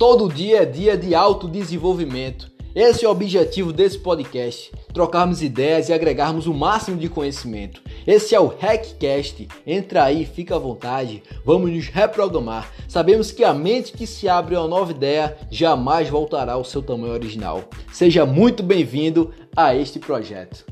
Todo dia é dia de autodesenvolvimento. Esse é o objetivo desse podcast: trocarmos ideias e agregarmos o máximo de conhecimento. Esse é o Hackcast. Entra aí, fica à vontade. Vamos nos reprogramar. Sabemos que a mente que se abre a uma nova ideia jamais voltará ao seu tamanho original. Seja muito bem-vindo a este projeto.